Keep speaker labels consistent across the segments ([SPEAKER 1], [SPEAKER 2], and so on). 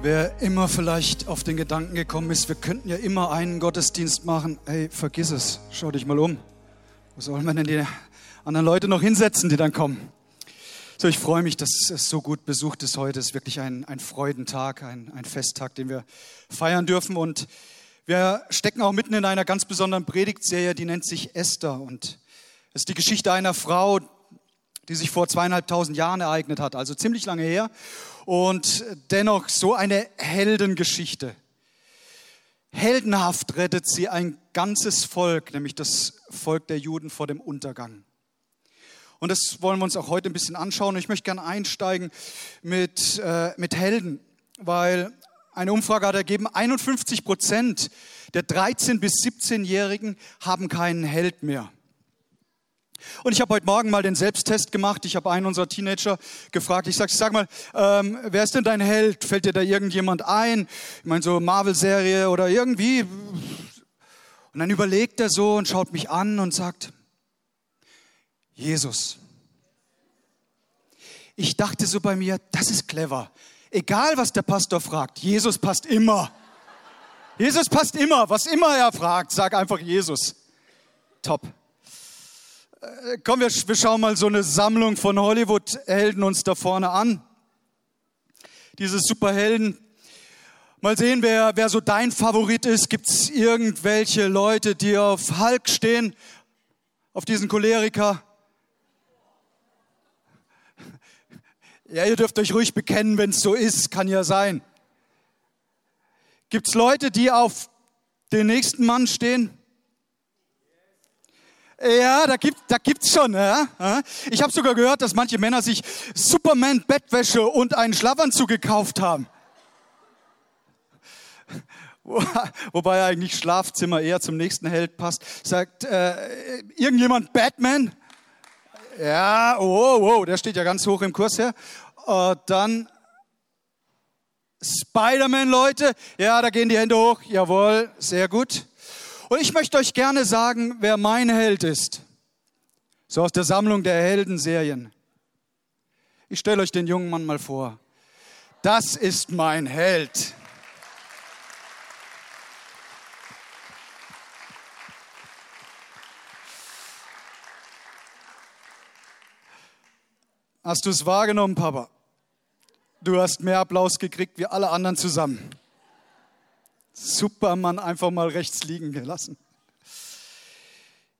[SPEAKER 1] Wer immer vielleicht auf den Gedanken gekommen ist, wir könnten ja immer einen Gottesdienst machen, hey, vergiss es, schau dich mal um. Wo soll man denn die anderen Leute noch hinsetzen, die dann kommen? So, ich freue mich, dass es so gut besucht ist heute. Es ist wirklich ein, ein Freudentag, ein, ein Festtag, den wir feiern dürfen. Und wir stecken auch mitten in einer ganz besonderen Predigtserie, die nennt sich Esther. Und es ist die Geschichte einer Frau, die sich vor zweieinhalbtausend Jahren ereignet hat, also ziemlich lange her. Und dennoch so eine Heldengeschichte. Heldenhaft rettet sie ein ganzes Volk, nämlich das Volk der Juden vor dem Untergang. Und das wollen wir uns auch heute ein bisschen anschauen. Ich möchte gerne einsteigen mit, äh, mit Helden, weil eine Umfrage hat ergeben, 51 Prozent der 13- bis 17-Jährigen haben keinen Held mehr. Und ich habe heute Morgen mal den Selbsttest gemacht. Ich habe einen unserer Teenager gefragt. Ich sage, sag mal, ähm, wer ist denn dein Held? Fällt dir da irgendjemand ein? Ich meine, so Marvel-Serie oder irgendwie. Und dann überlegt er so und schaut mich an und sagt, Jesus. Ich dachte so bei mir, das ist clever. Egal, was der Pastor fragt, Jesus passt immer. Jesus passt immer. Was immer er fragt, sag einfach Jesus. Top. Äh, komm, wir, wir schauen mal so eine Sammlung von Hollywood-Helden uns da vorne an. Diese Superhelden. Mal sehen, wer, wer so dein Favorit ist. Gibt es irgendwelche Leute, die auf Hulk stehen? Auf diesen Choleriker? Ja, ihr dürft euch ruhig bekennen, wenn es so ist. Kann ja sein. Gibt es Leute, die auf den nächsten Mann stehen? Ja, da gibt da gibt's schon. Ja? Ich habe sogar gehört, dass manche Männer sich Superman Bettwäsche und einen Schlafanzug gekauft haben. Wobei eigentlich Schlafzimmer eher zum nächsten Held passt. Sagt äh, irgendjemand Batman? Ja, oh, oh, der steht ja ganz hoch im Kurs her. Äh, dann Spider-Man, Leute. Ja, da gehen die Hände hoch. Jawohl, sehr gut. Und ich möchte euch gerne sagen, wer mein Held ist. So aus der Sammlung der Heldenserien. Ich stelle euch den jungen Mann mal vor. Das ist mein Held. Hast du es wahrgenommen, Papa? Du hast mehr Applaus gekriegt wie alle anderen zusammen. Superman einfach mal rechts liegen gelassen.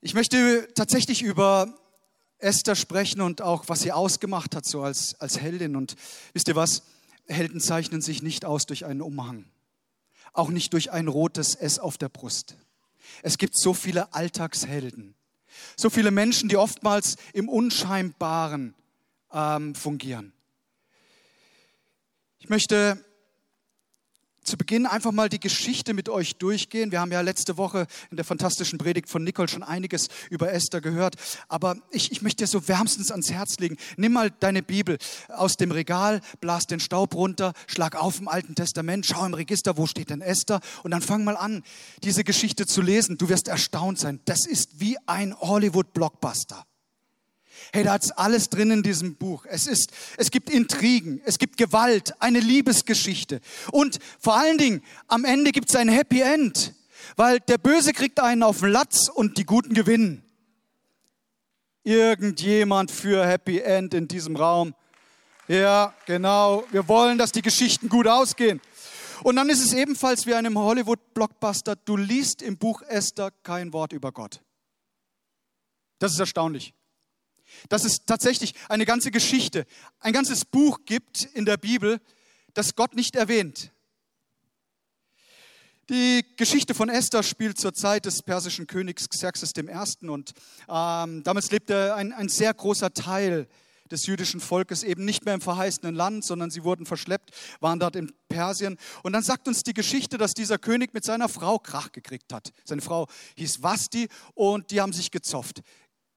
[SPEAKER 1] Ich möchte tatsächlich über Esther sprechen und auch, was sie ausgemacht hat, so als, als Heldin. Und wisst ihr was? Helden zeichnen sich nicht aus durch einen Umhang. Auch nicht durch ein rotes S auf der Brust. Es gibt so viele Alltagshelden. So viele Menschen, die oftmals im Unscheinbaren ähm, fungieren. Ich möchte zu Beginn einfach mal die Geschichte mit euch durchgehen. Wir haben ja letzte Woche in der fantastischen Predigt von Nicole schon einiges über Esther gehört. Aber ich, ich möchte dir so wärmstens ans Herz legen. Nimm mal deine Bibel aus dem Regal, blas den Staub runter, schlag auf im Alten Testament, schau im Register, wo steht denn Esther? Und dann fang mal an, diese Geschichte zu lesen. Du wirst erstaunt sein. Das ist wie ein Hollywood-Blockbuster. Hey, da ist alles drin in diesem Buch. Es ist, es gibt Intrigen, es gibt Gewalt, eine Liebesgeschichte. Und vor allen Dingen, am Ende gibt es ein Happy End. Weil der Böse kriegt einen auf den Latz und die Guten gewinnen. Irgendjemand für Happy End in diesem Raum. Ja, genau. Wir wollen, dass die Geschichten gut ausgehen. Und dann ist es ebenfalls wie einem Hollywood-Blockbuster. Du liest im Buch Esther kein Wort über Gott. Das ist erstaunlich dass es tatsächlich eine ganze Geschichte, ein ganzes Buch gibt in der Bibel, das Gott nicht erwähnt. Die Geschichte von Esther spielt zur Zeit des persischen Königs Xerxes I. Und ähm, damals lebte ein, ein sehr großer Teil des jüdischen Volkes eben nicht mehr im verheißenen Land, sondern sie wurden verschleppt, waren dort in Persien. Und dann sagt uns die Geschichte, dass dieser König mit seiner Frau Krach gekriegt hat. Seine Frau hieß Vasti und die haben sich gezofft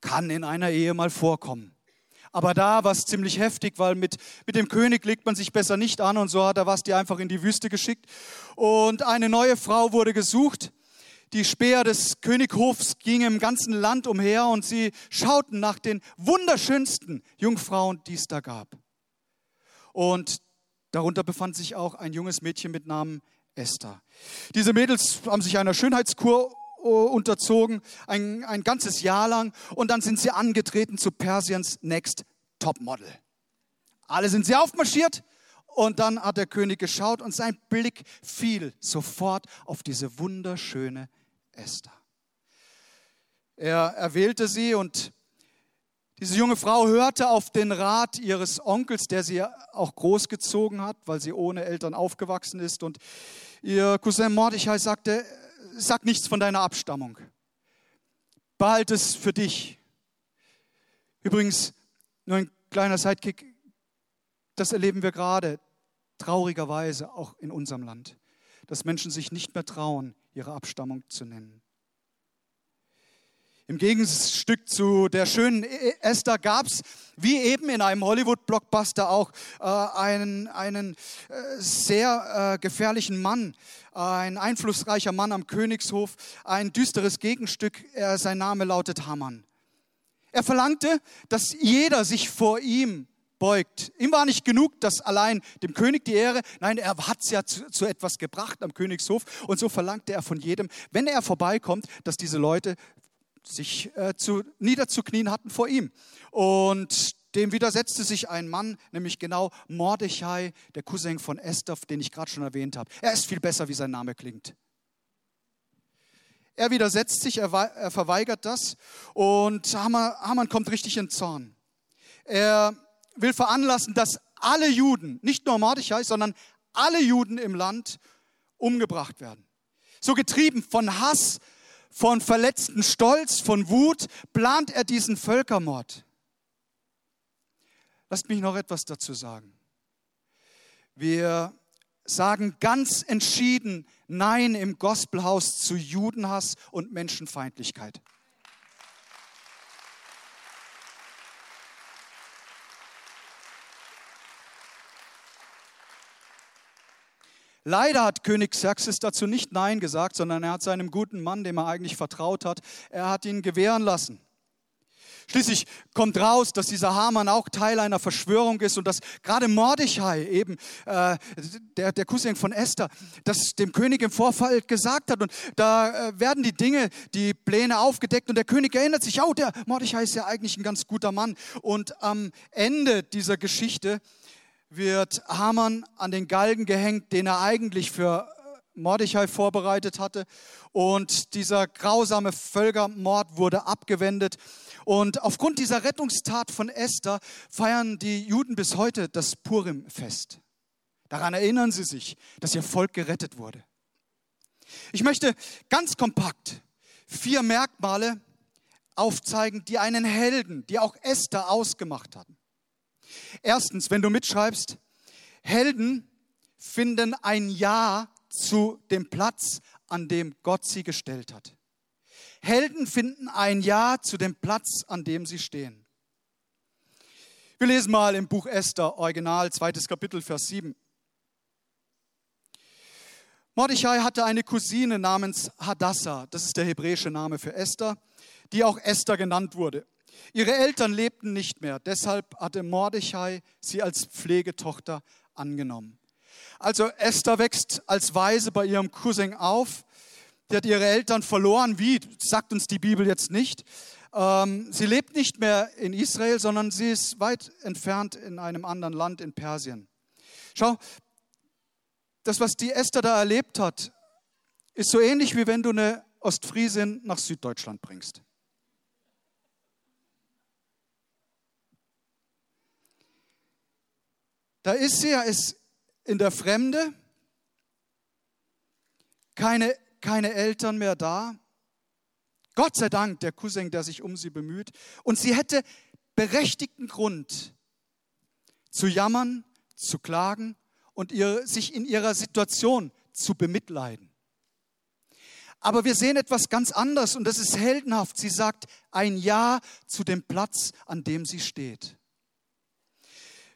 [SPEAKER 1] kann in einer Ehe mal vorkommen. Aber da war es ziemlich heftig, weil mit, mit dem König legt man sich besser nicht an und so hat er was die einfach in die Wüste geschickt. Und eine neue Frau wurde gesucht. Die Späher des Könighofs gingen im ganzen Land umher und sie schauten nach den wunderschönsten Jungfrauen, die es da gab. Und Darunter befand sich auch ein junges Mädchen mit Namen Esther. Diese Mädels haben sich einer Schönheitskur unterzogen, ein, ein ganzes Jahr lang, und dann sind sie angetreten zu Persiens Next Topmodel. Alle sind sie aufmarschiert und dann hat der König geschaut und sein Blick fiel sofort auf diese wunderschöne Esther. Er erwählte sie und diese junge Frau hörte auf den Rat ihres Onkels, der sie auch großgezogen hat, weil sie ohne Eltern aufgewachsen ist. Und ihr Cousin Mordechai sagte, sag nichts von deiner Abstammung. Behalte es für dich. Übrigens, nur ein kleiner Sidekick, das erleben wir gerade traurigerweise auch in unserem Land, dass Menschen sich nicht mehr trauen, ihre Abstammung zu nennen. Im Gegenstück zu der schönen e- Esther gab es, wie eben in einem Hollywood-Blockbuster, auch äh, einen, einen äh, sehr äh, gefährlichen Mann, ein einflussreicher Mann am Königshof, ein düsteres Gegenstück. Er, sein Name lautet Hamann. Er verlangte, dass jeder sich vor ihm beugt. Ihm war nicht genug, dass allein dem König die Ehre, nein, er hat es ja zu, zu, etwas gebracht am Königshof und so verlangte er von jedem, wenn er vorbeikommt, dass diese Leute sich äh, zu, niederzuknien hatten vor ihm. Und dem widersetzte sich ein Mann, nämlich genau Mordechai, der Cousin von Esther, den ich gerade schon erwähnt habe. Er ist viel besser, wie sein Name klingt. Er widersetzt sich, er, er verweigert das und Haman, Haman kommt richtig in Zorn. Er will veranlassen, dass alle Juden, nicht nur Mordechai, sondern alle Juden im Land umgebracht werden. So getrieben von Hass, von verletzten Stolz, von Wut, plant er diesen Völkermord. Lasst mich noch etwas dazu sagen. Wir sagen ganz entschieden Nein im Gospelhaus zu Judenhass und Menschenfeindlichkeit. Leider hat König Xerxes dazu nicht Nein gesagt, sondern er hat seinem guten Mann, dem er eigentlich vertraut hat, er hat ihn gewähren lassen. Schließlich kommt raus, dass dieser Haman auch Teil einer Verschwörung ist und dass gerade Mordechai, eben äh, der, der Cousin von Esther, das dem König im Vorfall gesagt hat. Und da äh, werden die Dinge, die Pläne aufgedeckt und der König erinnert sich, oh, der Mordechai ist ja eigentlich ein ganz guter Mann. Und am Ende dieser Geschichte wird Haman an den Galgen gehängt, den er eigentlich für äh, Mordechai vorbereitet hatte. Und dieser grausame Völkermord wurde abgewendet. Und aufgrund dieser Rettungstat von Esther feiern die Juden bis heute das Purim-Fest. Daran erinnern sie sich, dass ihr Volk gerettet wurde. Ich möchte ganz kompakt vier Merkmale aufzeigen, die einen Helden, die auch Esther ausgemacht hatten. Erstens, wenn du mitschreibst, Helden finden ein Ja zu dem Platz, an dem Gott sie gestellt hat. Helden finden ein Ja zu dem Platz, an dem sie stehen. Wir lesen mal im Buch Esther, Original, zweites Kapitel, Vers 7. Mordechai hatte eine Cousine namens Hadassah, das ist der hebräische Name für Esther, die auch Esther genannt wurde. Ihre Eltern lebten nicht mehr, deshalb hatte Mordechai sie als Pflegetochter angenommen. Also Esther wächst als Weise bei ihrem Cousin auf. Die hat ihre Eltern verloren. Wie, sagt uns die Bibel jetzt nicht. Ähm, sie lebt nicht mehr in Israel, sondern sie ist weit entfernt in einem anderen Land in Persien. Schau, das, was die Esther da erlebt hat, ist so ähnlich wie wenn du eine Ostfriesin nach Süddeutschland bringst. Da ist sie, er ist in der Fremde, keine, keine Eltern mehr da. Gott sei Dank, der Cousin, der sich um sie bemüht. Und sie hätte berechtigten Grund zu jammern, zu klagen und ihr, sich in ihrer Situation zu bemitleiden. Aber wir sehen etwas ganz anderes und das ist heldenhaft. Sie sagt ein Ja zu dem Platz, an dem sie steht.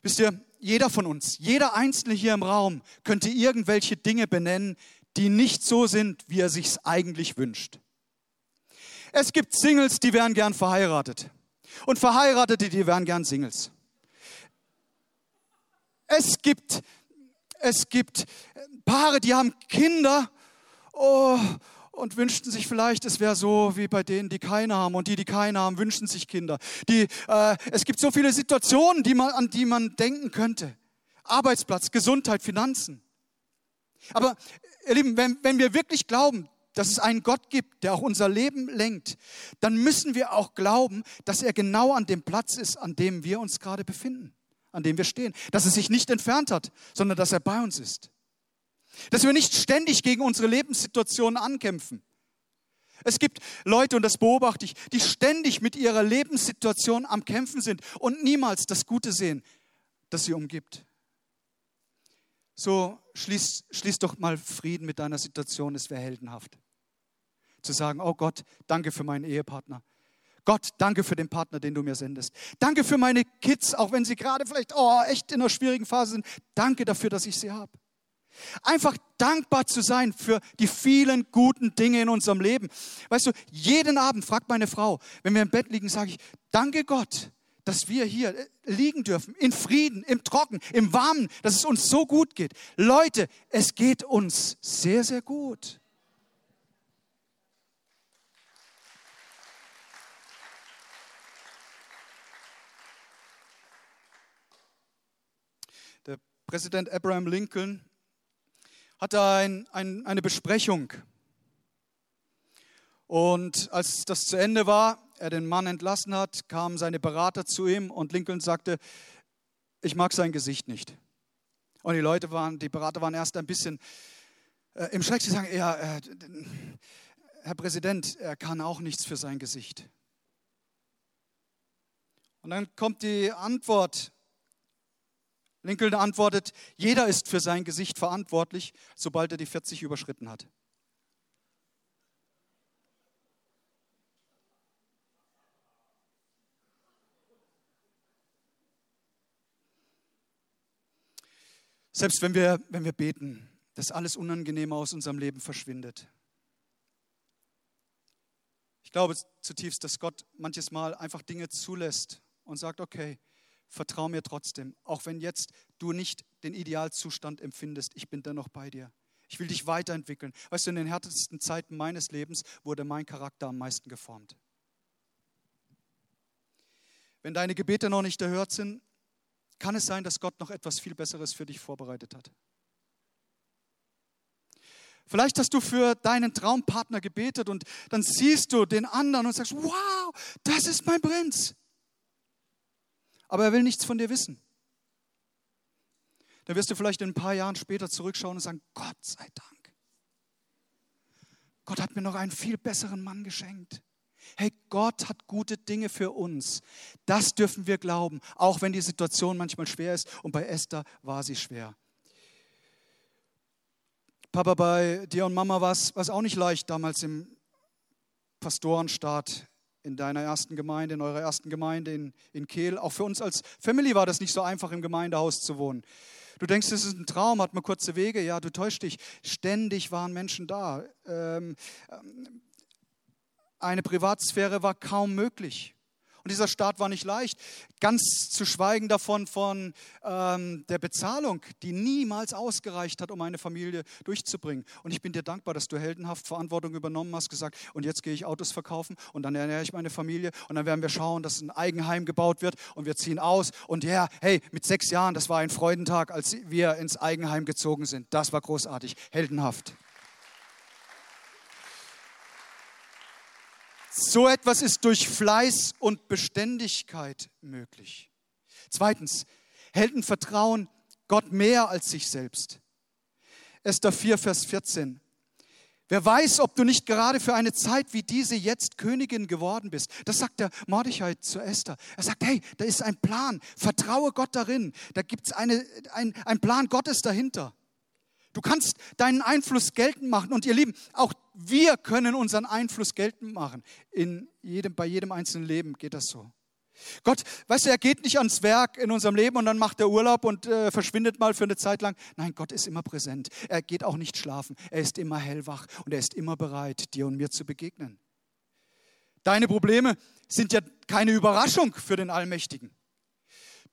[SPEAKER 1] Wisst ihr, jeder von uns, jeder Einzelne hier im Raum könnte irgendwelche Dinge benennen, die nicht so sind, wie er sich eigentlich wünscht. Es gibt Singles, die wären gern verheiratet. Und Verheiratete, die wären gern Singles. Es gibt Es gibt Paare, die haben Kinder oh, und wünschten sich vielleicht, es wäre so wie bei denen, die keine haben. Und die, die keine haben, wünschen sich Kinder. Die, äh, es gibt so viele Situationen, die man, an die man denken könnte. Arbeitsplatz, Gesundheit, Finanzen. Aber ihr Lieben, wenn, wenn wir wirklich glauben, dass es einen Gott gibt, der auch unser Leben lenkt, dann müssen wir auch glauben, dass er genau an dem Platz ist, an dem wir uns gerade befinden, an dem wir stehen. Dass er sich nicht entfernt hat, sondern dass er bei uns ist. Dass wir nicht ständig gegen unsere Lebenssituationen ankämpfen. Es gibt Leute, und das beobachte ich, die ständig mit ihrer Lebenssituation am Kämpfen sind und niemals das Gute sehen, das sie umgibt. So schließ, schließ doch mal Frieden mit deiner Situation, es wäre heldenhaft. Zu sagen, oh Gott, danke für meinen Ehepartner. Gott, danke für den Partner, den du mir sendest. Danke für meine Kids, auch wenn sie gerade vielleicht oh, echt in einer schwierigen Phase sind. Danke dafür, dass ich sie habe. Einfach dankbar zu sein für die vielen guten Dinge in unserem Leben. Weißt du, jeden Abend fragt meine Frau, wenn wir im Bett liegen, sage ich, danke Gott, dass wir hier äh, liegen dürfen, in Frieden, im Trocken, im Warmen, dass es uns so gut geht. Leute, es geht uns sehr, sehr gut. Der Präsident Abraham Lincoln hatte ein, ein, eine Besprechung. Und als das zu Ende war, er den Mann entlassen hat, kamen seine Berater zu ihm und Lincoln sagte, ich mag sein Gesicht nicht. Und die Leute waren, die Berater waren erst ein bisschen äh, im Schreck. Sie sagen, ja, äh, Herr Präsident, er kann auch nichts für sein Gesicht. Und dann kommt die Antwort. Lincoln antwortet, jeder ist für sein Gesicht verantwortlich, sobald er die 40 überschritten hat. Selbst wenn wir, wenn wir beten, dass alles Unangenehme aus unserem Leben verschwindet. Ich glaube zutiefst, dass Gott manches Mal einfach Dinge zulässt und sagt, okay, vertrau mir trotzdem, auch wenn jetzt du nicht den Idealzustand empfindest, ich bin dennoch bei dir. Ich will dich weiterentwickeln. Weißt du, in den härtesten Zeiten meines Lebens wurde mein Charakter am meisten geformt. Wenn deine Gebete noch nicht erhört sind, kann es sein, dass Gott noch etwas viel Besseres für dich vorbereitet hat. Vielleicht hast du für deinen Traumpartner gebetet und dann siehst du den anderen und sagst, wow, das ist mein Prinz. Aber er will nichts von dir wissen. Dann wirst du vielleicht in ein paar Jahren später zurückschauen und sagen, Gott sei Dank. Gott hat mir noch einen viel besseren Mann geschenkt. Hey, Gott hat gute Dinge für uns. Das dürfen wir glauben, auch wenn die Situation manchmal schwer ist. Und bei Esther war sie schwer. Papa, bei dir und Mama war es auch nicht leicht damals im Pastorenstaat in deiner ersten Gemeinde, in eurer ersten Gemeinde in, in Kehl. Auch für uns als Family war das nicht so einfach, im Gemeindehaus zu wohnen. Du denkst, es ist ein Traum, hat man kurze Wege. Ja, du täuschst dich. Ständig waren Menschen da. Ähm, eine Privatsphäre war kaum möglich. Und dieser Start war nicht leicht, ganz zu schweigen davon von ähm, der Bezahlung, die niemals ausgereicht hat, um eine Familie durchzubringen. Und ich bin dir dankbar, dass du heldenhaft Verantwortung übernommen hast, gesagt, und jetzt gehe ich Autos verkaufen und dann ernähre ich meine Familie und dann werden wir schauen, dass ein Eigenheim gebaut wird und wir ziehen aus. Und ja, hey, mit sechs Jahren, das war ein Freudentag, als wir ins Eigenheim gezogen sind. Das war großartig, heldenhaft. So etwas ist durch Fleiß und Beständigkeit möglich. Zweitens, Helden vertrauen Gott mehr als sich selbst. Esther 4, Vers 14. Wer weiß, ob du nicht gerade für eine Zeit wie diese jetzt Königin geworden bist. Das sagt der Mordechai zu Esther. Er sagt, hey, da ist ein Plan. Vertraue Gott darin. Da gibt es ein, ein Plan Gottes dahinter. Du kannst deinen Einfluss geltend machen. Und ihr Lieben, auch wir können unseren Einfluss geltend machen. In jedem, bei jedem einzelnen Leben geht das so. Gott, weißt du, er geht nicht ans Werk in unserem Leben und dann macht er Urlaub und äh, verschwindet mal für eine Zeit lang. Nein, Gott ist immer präsent. Er geht auch nicht schlafen. Er ist immer hellwach und er ist immer bereit, dir und mir zu begegnen. Deine Probleme sind ja keine Überraschung für den Allmächtigen.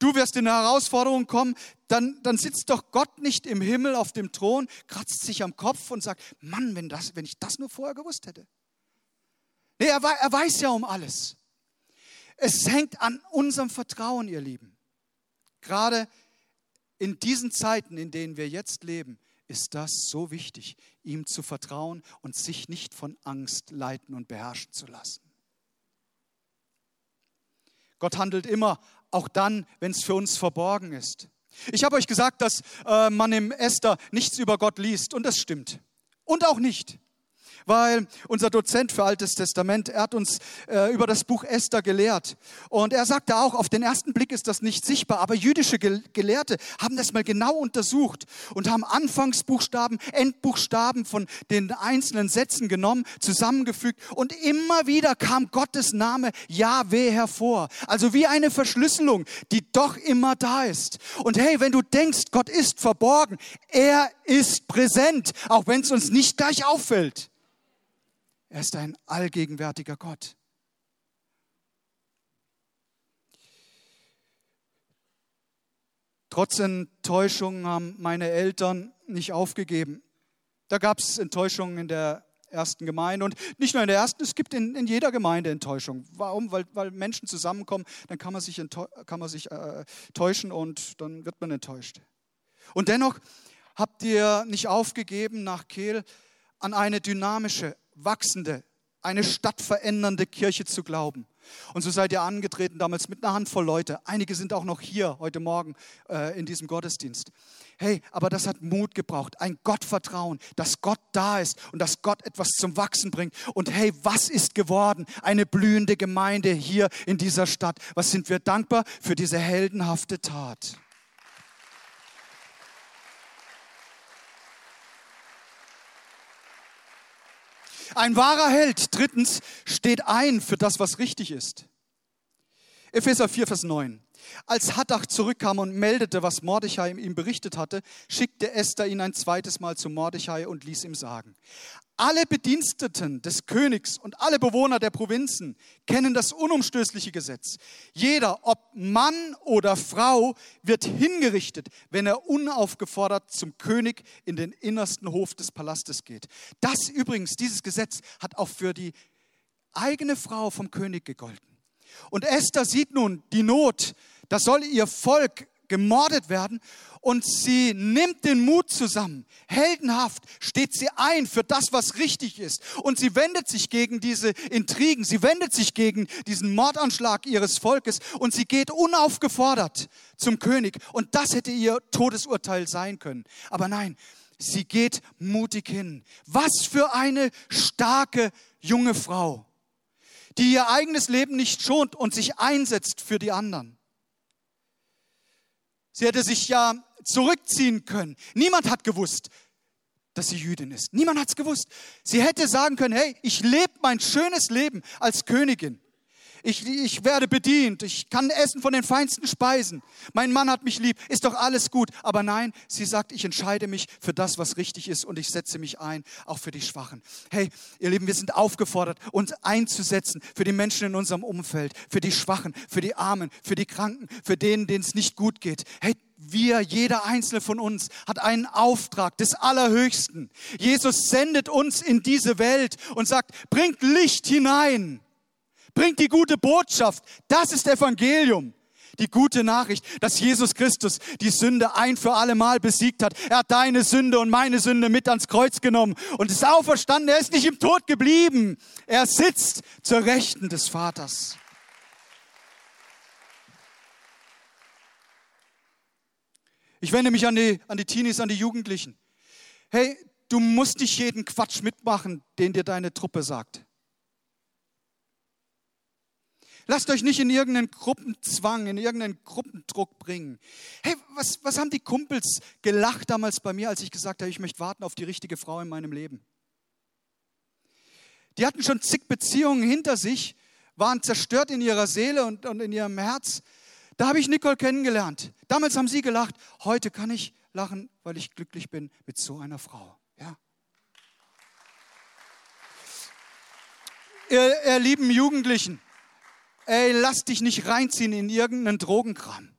[SPEAKER 1] Du wirst in eine Herausforderung kommen, dann, dann sitzt doch Gott nicht im Himmel auf dem Thron, kratzt sich am Kopf und sagt, Mann, wenn, das, wenn ich das nur vorher gewusst hätte. Nee, er, er weiß ja um alles. Es hängt an unserem Vertrauen, ihr Lieben. Gerade in diesen Zeiten, in denen wir jetzt leben, ist das so wichtig, ihm zu vertrauen und sich nicht von Angst leiten und beherrschen zu lassen. Gott handelt immer, auch dann, wenn es für uns verborgen ist. Ich habe euch gesagt, dass äh, man im Esther nichts über Gott liest und das stimmt. Und auch nicht weil unser Dozent für Altes Testament, er hat uns äh, über das Buch Esther gelehrt. Und er sagte auch, auf den ersten Blick ist das nicht sichtbar, aber jüdische Gelehrte haben das mal genau untersucht und haben Anfangsbuchstaben, Endbuchstaben von den einzelnen Sätzen genommen, zusammengefügt und immer wieder kam Gottes Name Yahweh hervor. Also wie eine Verschlüsselung, die doch immer da ist. Und hey, wenn du denkst, Gott ist verborgen, er ist präsent, auch wenn es uns nicht gleich auffällt. Er ist ein allgegenwärtiger Gott. Trotz Enttäuschung haben meine Eltern nicht aufgegeben. Da gab es Enttäuschungen in der ersten Gemeinde und nicht nur in der ersten, es gibt in, in jeder Gemeinde Enttäuschung. Warum? Weil, weil Menschen zusammenkommen, dann kann man sich, kann man sich äh, täuschen und dann wird man enttäuscht. Und dennoch habt ihr nicht aufgegeben, nach Kehl an eine dynamische, wachsende, eine stadtverändernde Kirche zu glauben. Und so seid ihr angetreten damals mit einer Handvoll Leute. Einige sind auch noch hier heute Morgen äh, in diesem Gottesdienst. Hey, aber das hat Mut gebraucht, ein Gottvertrauen, dass Gott da ist und dass Gott etwas zum Wachsen bringt. Und hey, was ist geworden? Eine blühende Gemeinde hier in dieser Stadt. Was sind wir dankbar für diese heldenhafte Tat? Ein wahrer Held, drittens, steht ein für das, was richtig ist. Epheser 4, Vers 9. Als Hattach zurückkam und meldete, was Mordechai ihm berichtet hatte, schickte Esther ihn ein zweites Mal zu Mordechai und ließ ihm sagen, alle Bediensteten des Königs und alle Bewohner der Provinzen kennen das unumstößliche Gesetz. Jeder, ob Mann oder Frau, wird hingerichtet, wenn er unaufgefordert zum König in den innersten Hof des Palastes geht. Das übrigens, dieses Gesetz hat auch für die eigene Frau vom König gegolten. Und Esther sieht nun die Not, da soll ihr Volk gemordet werden und sie nimmt den Mut zusammen. Heldenhaft steht sie ein für das, was richtig ist. Und sie wendet sich gegen diese Intrigen, sie wendet sich gegen diesen Mordanschlag ihres Volkes und sie geht unaufgefordert zum König. Und das hätte ihr Todesurteil sein können. Aber nein, sie geht mutig hin. Was für eine starke junge Frau die ihr eigenes Leben nicht schont und sich einsetzt für die anderen. Sie hätte sich ja zurückziehen können. Niemand hat gewusst, dass sie Jüdin ist. Niemand hat es gewusst. Sie hätte sagen können, hey, ich lebe mein schönes Leben als Königin ich, ich werde bedient, ich kann essen von den feinsten Speisen, mein Mann hat mich lieb, ist doch alles gut. Aber nein, sie sagt, ich entscheide mich für das, was richtig ist und ich setze mich ein, auch für die Schwachen. Hey, ihr Lieben, wir sind aufgefordert, uns einzusetzen für die Menschen in unserem Umfeld, für die Schwachen, für die Armen, für die Kranken, für denen, denen es nicht gut geht. Hey, wir, jeder einzelne von uns, hat einen Auftrag des Allerhöchsten. Jesus sendet uns in diese Welt und sagt, bringt Licht hinein. Bringt die gute Botschaft. Das ist Evangelium. Die gute Nachricht, dass Jesus Christus die Sünde ein für alle Mal besiegt hat. Er hat deine Sünde und meine Sünde mit ans Kreuz genommen und ist auferstanden. Er ist nicht im Tod geblieben. Er sitzt zur Rechten des Vaters. Ich wende mich an die, an die Teenies, an die Jugendlichen. Hey, du musst nicht jeden Quatsch mitmachen, den dir deine Truppe sagt. Lasst euch nicht in irgendeinen Gruppenzwang, in irgendeinen Gruppendruck bringen. Hey, was, was haben die Kumpels gelacht damals bei mir, als ich gesagt habe, ich möchte warten auf die richtige Frau in meinem Leben? Die hatten schon zig Beziehungen hinter sich, waren zerstört in ihrer Seele und, und in ihrem Herz. Da habe ich Nicole kennengelernt. Damals haben sie gelacht. Heute kann ich lachen, weil ich glücklich bin mit so einer Frau. Ja. Ihr, ihr lieben Jugendlichen, ey, lass dich nicht reinziehen in irgendeinen Drogenkram.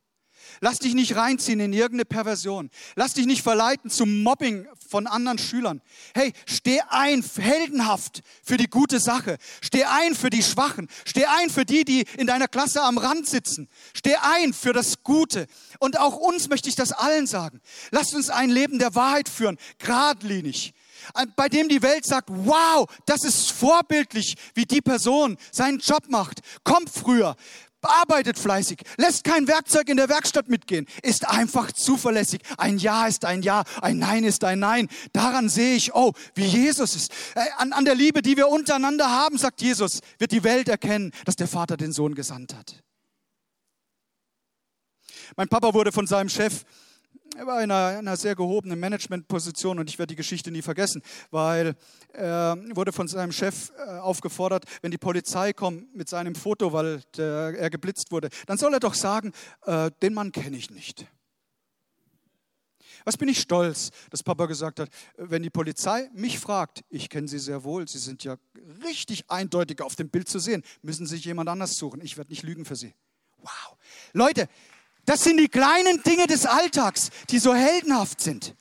[SPEAKER 1] Lass dich nicht reinziehen in irgendeine Perversion. Lass dich nicht verleiten zum Mobbing von anderen Schülern. Hey, steh ein, heldenhaft für die gute Sache. Steh ein für die Schwachen. Steh ein für die, die in deiner Klasse am Rand sitzen. Steh ein für das Gute. Und auch uns möchte ich das allen sagen. Lasst uns ein Leben der Wahrheit führen, geradlinig bei dem die Welt sagt, wow, das ist vorbildlich, wie die Person seinen Job macht, kommt früher, arbeitet fleißig, lässt kein Werkzeug in der Werkstatt mitgehen, ist einfach zuverlässig. Ein Ja ist ein Ja, ein Nein ist ein Nein. Daran sehe ich, oh, wie Jesus ist. Äh, an, an der Liebe, die wir untereinander haben, sagt Jesus, wird die Welt erkennen, dass der Vater den Sohn gesandt hat. Mein Papa wurde von seinem Chef er war in einer, einer sehr gehobenen Managementposition und ich werde die Geschichte nie vergessen, weil er wurde von seinem Chef äh, aufgefordert, wenn die Polizei kommt mit seinem Foto, weil der, er geblitzt wurde, dann soll er doch sagen, äh, den Mann kenne ich nicht. Was bin ich stolz, dass Papa gesagt hat, wenn die Polizei mich fragt, ich kenne Sie sehr wohl, Sie sind ja richtig eindeutig auf dem Bild zu sehen, müssen Sie sich jemand anders suchen. Ich werde nicht lügen für Sie. Wow. Leute, das sind die kleinen Dinge des Alltags, die so heldenhaft sind.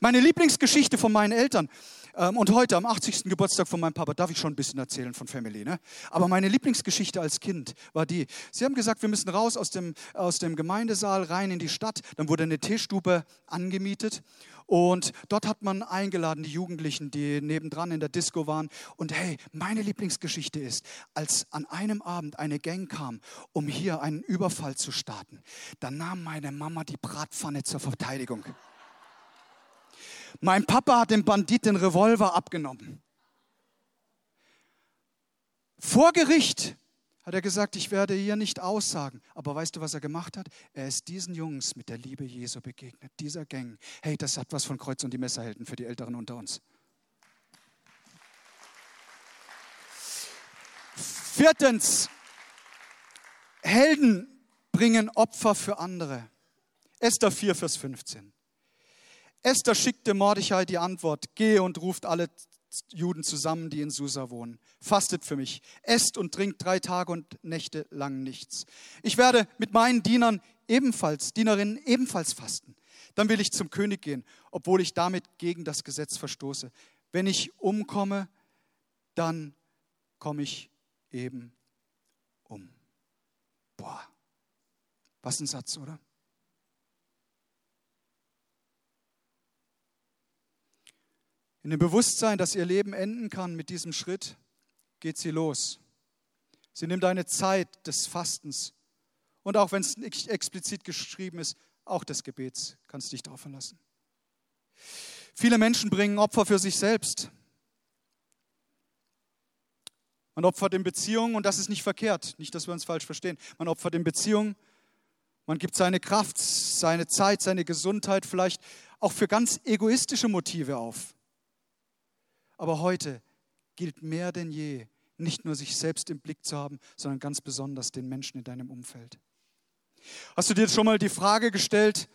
[SPEAKER 1] Meine Lieblingsgeschichte von meinen Eltern und heute am 80. Geburtstag von meinem Papa darf ich schon ein bisschen erzählen von Family. Ne? Aber meine Lieblingsgeschichte als Kind war die. Sie haben gesagt, wir müssen raus aus dem, aus dem Gemeindesaal rein in die Stadt. Dann wurde eine Teestube angemietet und dort hat man eingeladen, die Jugendlichen, die nebendran in der Disco waren. Und hey, meine Lieblingsgeschichte ist, als an einem Abend eine Gang kam, um hier einen Überfall zu starten, dann nahm meine Mama die Bratpfanne zur Verteidigung. Mein Papa hat dem Bandit den Revolver abgenommen. Vor Gericht hat er gesagt, ich werde hier nicht aussagen. Aber weißt du, was er gemacht hat? Er ist diesen Jungs mit der Liebe Jesu begegnet, dieser Gang. Hey, das hat was von Kreuz und die Messerhelden für die Älteren unter uns. Viertens, Helden bringen Opfer für andere. Esther 4, Vers 15. Esther schickte Mordechai die Antwort, gehe und ruft alle Juden zusammen, die in Susa wohnen. Fastet für mich, esst und trinkt drei Tage und Nächte lang nichts. Ich werde mit meinen Dienern ebenfalls, Dienerinnen ebenfalls fasten. Dann will ich zum König gehen, obwohl ich damit gegen das Gesetz verstoße. Wenn ich umkomme, dann komme ich eben um. Boah, was ein Satz, oder? In dem Bewusstsein, dass ihr Leben enden kann mit diesem Schritt, geht sie los. Sie nimmt eine Zeit des Fastens. Und auch wenn es nicht explizit geschrieben ist, auch des Gebets, kannst du dich darauf verlassen. Viele Menschen bringen Opfer für sich selbst. Man opfert in Beziehungen und das ist nicht verkehrt, nicht, dass wir uns falsch verstehen. Man opfert in Beziehungen, man gibt seine Kraft, seine Zeit, seine Gesundheit vielleicht auch für ganz egoistische Motive auf. Aber heute gilt mehr denn je, nicht nur sich selbst im Blick zu haben, sondern ganz besonders den Menschen in deinem Umfeld. Hast du dir schon mal die Frage gestellt,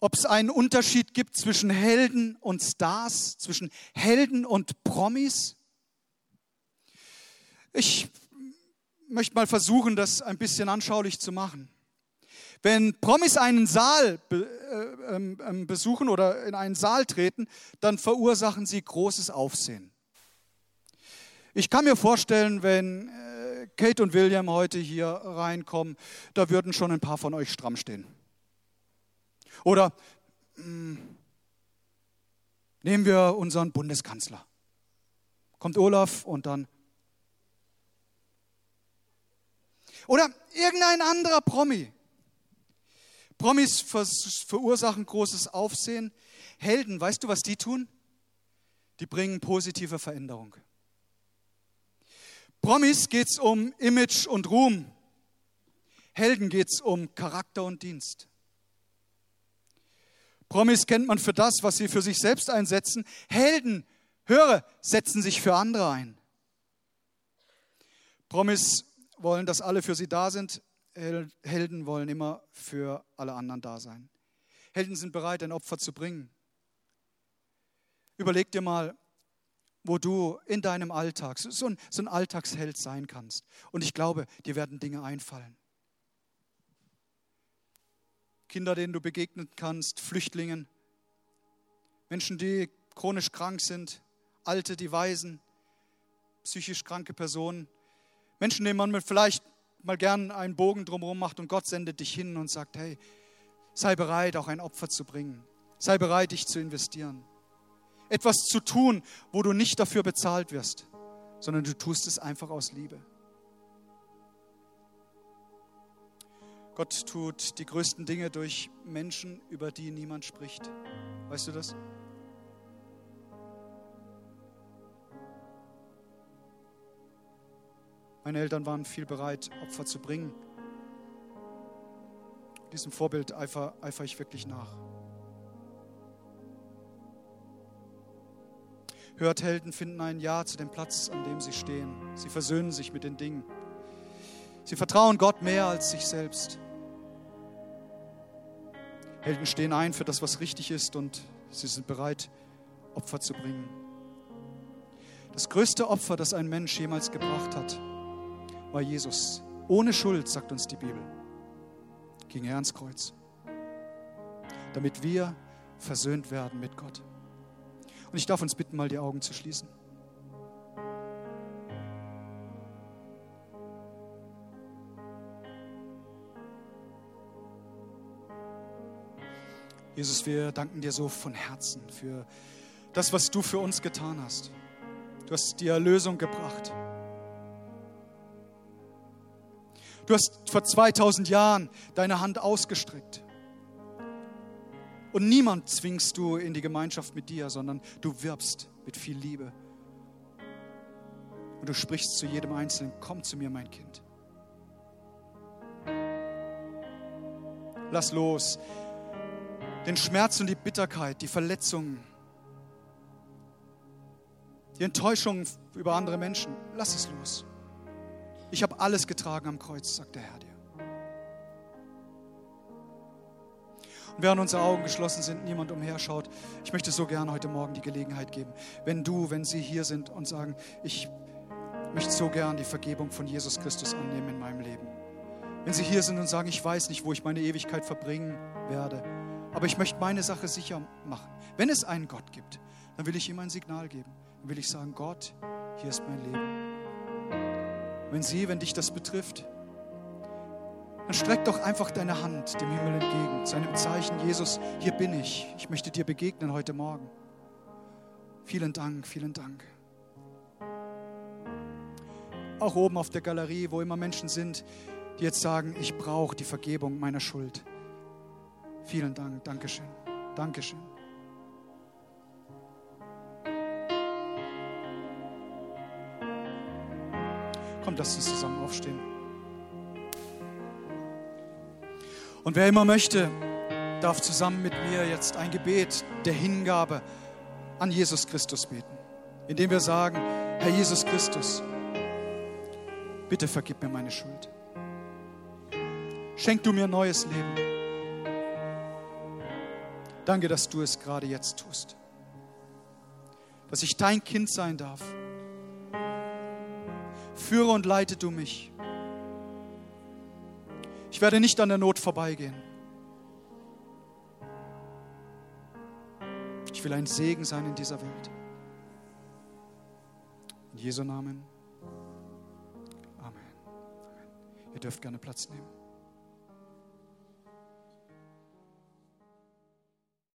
[SPEAKER 1] ob es einen Unterschied gibt zwischen Helden und Stars, zwischen Helden und Promis? Ich möchte mal versuchen, das ein bisschen anschaulich zu machen. Wenn Promis einen Saal äh, ähm, ähm, besuchen oder in einen Saal treten, dann verursachen sie großes Aufsehen. Ich kann mir vorstellen, wenn äh, Kate und William heute hier reinkommen, da würden schon ein paar von euch stramm stehen. Oder hm, nehmen wir unseren Bundeskanzler. Kommt Olaf und dann. Oder irgendein anderer Promi. Promis verursachen großes Aufsehen. Helden, weißt du, was die tun? Die bringen positive Veränderung. Promis geht es um Image und Ruhm. Helden geht es um Charakter und Dienst. Promis kennt man für das, was sie für sich selbst einsetzen. Helden, höre, setzen sich für andere ein. Promis wollen, dass alle für sie da sind. Helden wollen immer für alle anderen da sein. Helden sind bereit, ein Opfer zu bringen. Überleg dir mal, wo du in deinem Alltag so ein, so ein Alltagsheld sein kannst. Und ich glaube, dir werden Dinge einfallen. Kinder, denen du begegnen kannst, Flüchtlingen, Menschen, die chronisch krank sind, Alte, die Waisen, psychisch kranke Personen, Menschen, denen man vielleicht mal gern einen Bogen drumherum macht und Gott sendet dich hin und sagt, hey, sei bereit, auch ein Opfer zu bringen. Sei bereit, dich zu investieren. Etwas zu tun, wo du nicht dafür bezahlt wirst, sondern du tust es einfach aus Liebe. Gott tut die größten Dinge durch Menschen, über die niemand spricht. Weißt du das? Meine Eltern waren viel bereit, Opfer zu bringen. Diesem Vorbild eifere eifer ich wirklich nach. Hört, Helden finden ein Ja zu dem Platz, an dem sie stehen. Sie versöhnen sich mit den Dingen. Sie vertrauen Gott mehr als sich selbst. Helden stehen ein für das, was richtig ist und sie sind bereit, Opfer zu bringen. Das größte Opfer, das ein Mensch jemals gebracht hat, war Jesus. Ohne Schuld, sagt uns die Bibel, ging er ans Kreuz, damit wir versöhnt werden mit Gott. Und ich darf uns bitten, mal die Augen zu schließen. Jesus, wir danken dir so von Herzen für das, was du für uns getan hast. Du hast die Erlösung gebracht. Du hast vor 2000 Jahren deine Hand ausgestreckt. Und niemand zwingst du in die Gemeinschaft mit dir, sondern du wirbst mit viel Liebe. Und du sprichst zu jedem Einzelnen, komm zu mir, mein Kind. Lass los den Schmerz und die Bitterkeit, die Verletzungen, die Enttäuschung über andere Menschen. Lass es los. Ich habe alles getragen am Kreuz, sagt der Herr dir. Und während unsere Augen geschlossen sind, niemand umherschaut, ich möchte so gerne heute Morgen die Gelegenheit geben, wenn du, wenn sie hier sind und sagen, ich möchte so gern die Vergebung von Jesus Christus annehmen in meinem Leben. Wenn sie hier sind und sagen, ich weiß nicht, wo ich meine Ewigkeit verbringen werde, aber ich möchte meine Sache sicher machen. Wenn es einen Gott gibt, dann will ich ihm ein Signal geben. Dann will ich sagen, Gott, hier ist mein Leben. Wenn sie, wenn dich das betrifft, dann streck doch einfach deine Hand dem Himmel entgegen, zu einem Zeichen, Jesus, hier bin ich. Ich möchte dir begegnen heute Morgen. Vielen Dank, vielen Dank. Auch oben auf der Galerie, wo immer Menschen sind, die jetzt sagen, ich brauche die Vergebung meiner Schuld. Vielen Dank, Dankeschön, Dankeschön. Komm, lass uns zusammen aufstehen. Und wer immer möchte, darf zusammen mit mir jetzt ein Gebet der Hingabe an Jesus Christus beten, indem wir sagen, Herr Jesus Christus, bitte vergib mir meine Schuld. Schenk du mir neues Leben. Danke, dass du es gerade jetzt tust. Dass ich dein Kind sein darf. Führe und leite du mich. Ich werde nicht an der Not vorbeigehen. Ich will ein Segen sein in dieser Welt. In Jesu Namen. Amen. Amen. Ihr dürft gerne Platz nehmen.